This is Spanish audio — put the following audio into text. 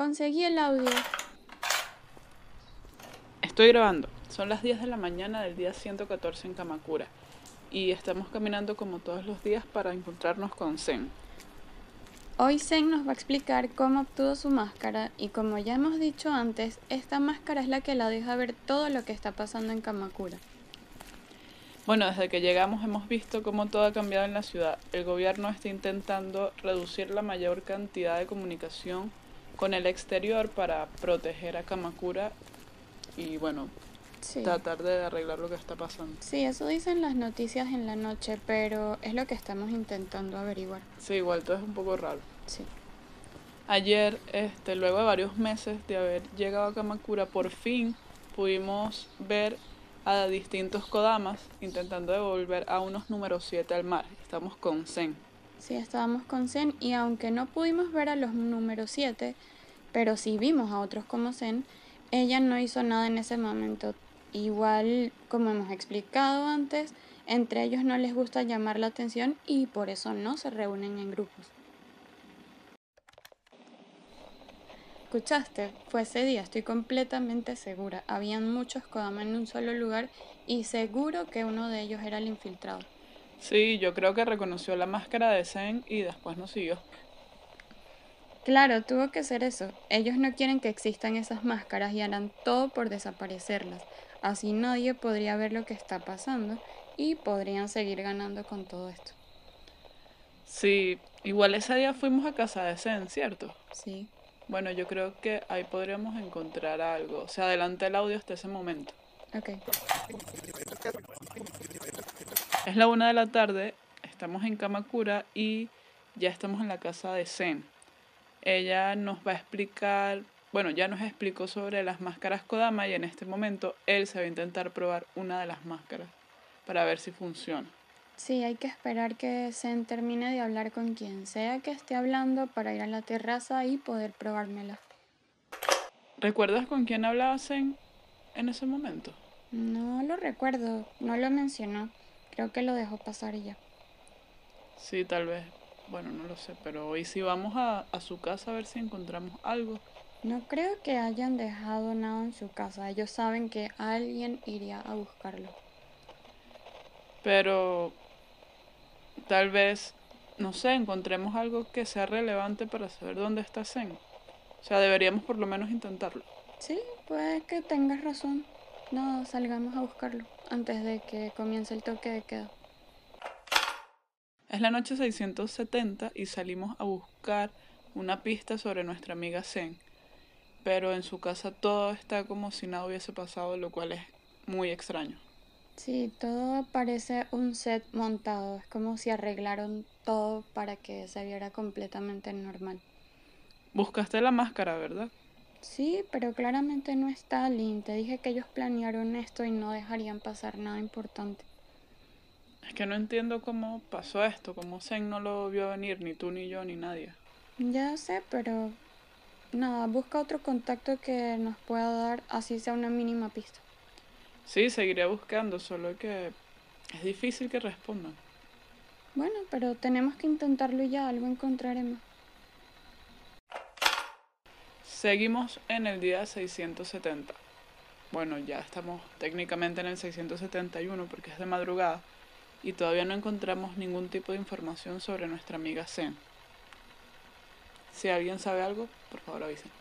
Conseguí el audio. Estoy grabando. Son las 10 de la mañana del día 114 en Kamakura. Y estamos caminando como todos los días para encontrarnos con Zen. Hoy Zen nos va a explicar cómo obtuvo su máscara y como ya hemos dicho antes, esta máscara es la que la deja ver todo lo que está pasando en Kamakura. Bueno, desde que llegamos hemos visto cómo todo ha cambiado en la ciudad. El gobierno está intentando reducir la mayor cantidad de comunicación con el exterior para proteger a Kamakura y bueno, Sí. tratar de arreglar lo que está pasando. Sí, eso dicen las noticias en la noche, pero es lo que estamos intentando averiguar. Sí, igual todo es un poco raro. Sí. Ayer, este, luego de varios meses de haber llegado a Kamakura, por fin pudimos ver a distintos Kodamas intentando devolver a unos números 7 al mar. Estamos con Zen. Sí, estábamos con Zen y aunque no pudimos ver a los números 7, pero sí vimos a otros como Zen, ella no hizo nada en ese momento. Igual, como hemos explicado antes, entre ellos no les gusta llamar la atención y por eso no se reúnen en grupos. ¿Escuchaste? Fue ese día, estoy completamente segura. Habían muchos Kodama en un solo lugar y seguro que uno de ellos era el infiltrado. Sí, yo creo que reconoció la máscara de Zen y después nos siguió. Claro, tuvo que ser eso. Ellos no quieren que existan esas máscaras y harán todo por desaparecerlas. Así nadie podría ver lo que está pasando y podrían seguir ganando con todo esto. Sí, igual ese día fuimos a casa de Zen, ¿cierto? Sí. Bueno, yo creo que ahí podríamos encontrar algo. Se adelanta el audio hasta ese momento. Ok. Es la una de la tarde, estamos en Kamakura y ya estamos en la casa de Zen. Ella nos va a explicar, bueno, ya nos explicó sobre las máscaras Kodama y en este momento él se va a intentar probar una de las máscaras para ver si funciona. Sí, hay que esperar que Zen termine de hablar con quien sea que esté hablando para ir a la terraza y poder probármela. ¿Recuerdas con quién hablaba Zen en ese momento? No lo recuerdo, no lo mencionó. Creo que lo dejó pasar y ya. Sí, tal vez. Bueno, no lo sé, pero hoy sí vamos a, a su casa a ver si encontramos algo. No creo que hayan dejado nada en su casa. Ellos saben que alguien iría a buscarlo. Pero tal vez, no sé, encontremos algo que sea relevante para saber dónde está Zen. O sea, deberíamos por lo menos intentarlo. Sí, puede que tengas razón. No, salgamos a buscarlo antes de que comience el toque de queda. Es la noche 670 y salimos a buscar una pista sobre nuestra amiga Zen. Pero en su casa todo está como si nada hubiese pasado, lo cual es muy extraño. Sí, todo parece un set montado. Es como si arreglaron todo para que se viera completamente normal. Buscaste la máscara, ¿verdad? Sí, pero claramente no está, Lynn. Te dije que ellos planearon esto y no dejarían pasar nada importante. Es que no entiendo cómo pasó esto, cómo Zen no lo vio venir, ni tú, ni yo, ni nadie. Ya sé, pero nada, busca otro contacto que nos pueda dar, así sea una mínima pista. Sí, seguiré buscando, solo que es difícil que respondan. Bueno, pero tenemos que intentarlo y ya algo encontraremos. Seguimos en el día 670. Bueno, ya estamos técnicamente en el 671 porque es de madrugada y todavía no encontramos ningún tipo de información sobre nuestra amiga Zen. Si alguien sabe algo, por favor avisen.